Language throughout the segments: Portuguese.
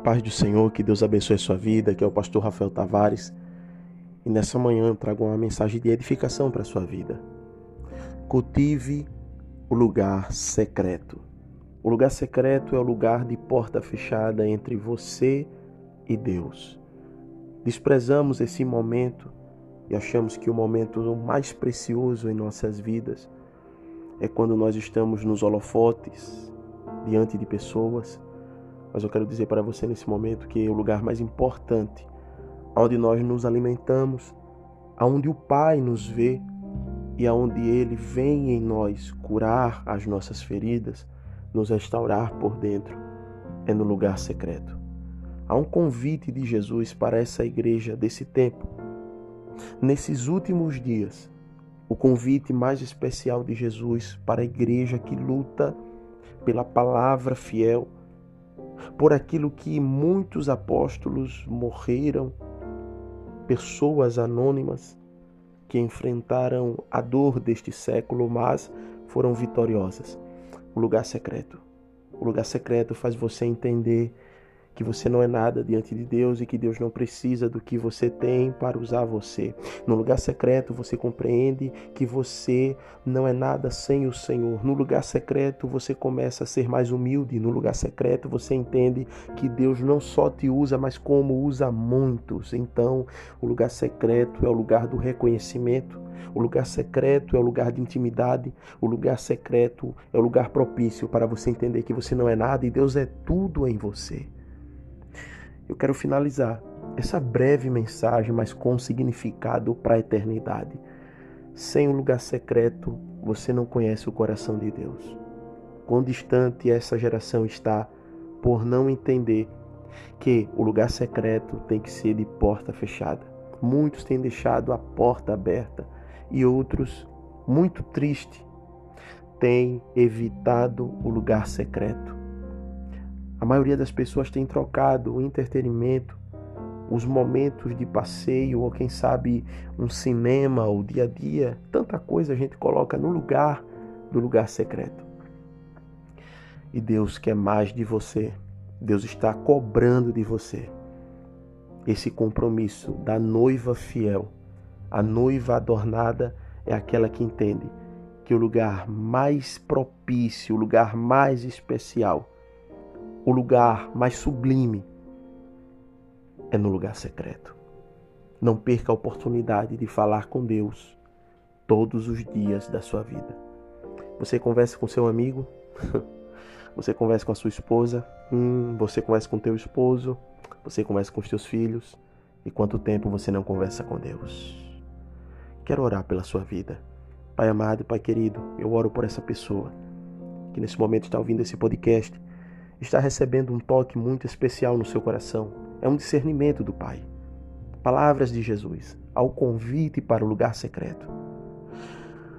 paz do Senhor, que Deus abençoe a sua vida, que é o pastor Rafael Tavares. E nessa manhã eu trago uma mensagem de edificação para a sua vida. Cultive o lugar secreto. O lugar secreto é o lugar de porta fechada entre você e Deus. Desprezamos esse momento e achamos que o momento mais precioso em nossas vidas é quando nós estamos nos holofotes, diante de pessoas mas eu quero dizer para você nesse momento que o lugar mais importante, onde nós nos alimentamos, aonde o Pai nos vê e aonde Ele vem em nós curar as nossas feridas, nos restaurar por dentro, é no lugar secreto. Há um convite de Jesus para essa igreja desse tempo. Nesses últimos dias, o convite mais especial de Jesus para a igreja que luta pela palavra fiel por aquilo que muitos apóstolos morreram, pessoas anônimas que enfrentaram a dor deste século, mas foram vitoriosas. O lugar secreto. O lugar secreto faz você entender que você não é nada diante de Deus e que Deus não precisa do que você tem para usar você. No lugar secreto você compreende que você não é nada sem o Senhor. No lugar secreto você começa a ser mais humilde. No lugar secreto você entende que Deus não só te usa, mas como usa muitos. Então, o lugar secreto é o lugar do reconhecimento. O lugar secreto é o lugar de intimidade. O lugar secreto é o lugar propício para você entender que você não é nada e Deus é tudo em você eu quero finalizar essa breve mensagem, mas com significado para a eternidade. Sem o um lugar secreto, você não conhece o coração de Deus. Quão distante essa geração está por não entender que o lugar secreto tem que ser de porta fechada. Muitos têm deixado a porta aberta e outros, muito triste, têm evitado o lugar secreto. A maioria das pessoas tem trocado o entretenimento, os momentos de passeio, ou quem sabe um cinema, o dia a dia, tanta coisa a gente coloca no lugar do lugar secreto. E Deus quer mais de você. Deus está cobrando de você esse compromisso da noiva fiel. A noiva adornada é aquela que entende que o lugar mais propício, o lugar mais especial o lugar mais sublime é no lugar secreto. Não perca a oportunidade de falar com Deus todos os dias da sua vida. Você conversa com seu amigo, você conversa com a sua esposa, hum, você conversa com teu esposo, você conversa com os teus filhos. E quanto tempo você não conversa com Deus? Quero orar pela sua vida. Pai amado, Pai querido, eu oro por essa pessoa que nesse momento está ouvindo esse podcast está recebendo um toque muito especial no seu coração. É um discernimento do Pai. Palavras de Jesus ao convite para o lugar secreto.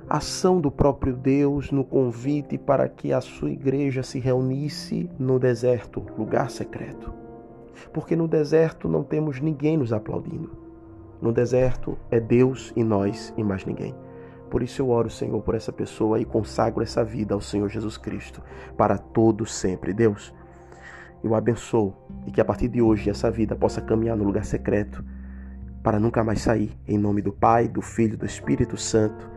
Ação do próprio Deus no convite para que a sua igreja se reunisse no deserto, lugar secreto. Porque no deserto não temos ninguém nos aplaudindo. No deserto é Deus e nós e mais ninguém. Por isso eu oro, Senhor, por essa pessoa e consagro essa vida ao Senhor Jesus Cristo para todo sempre. Deus, eu abençoo e que a partir de hoje essa vida possa caminhar no lugar secreto para nunca mais sair. Em nome do Pai, do Filho e do Espírito Santo.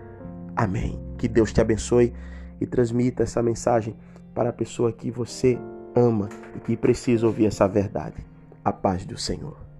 Amém. Que Deus te abençoe e transmita essa mensagem para a pessoa que você ama e que precisa ouvir essa verdade. A paz do Senhor.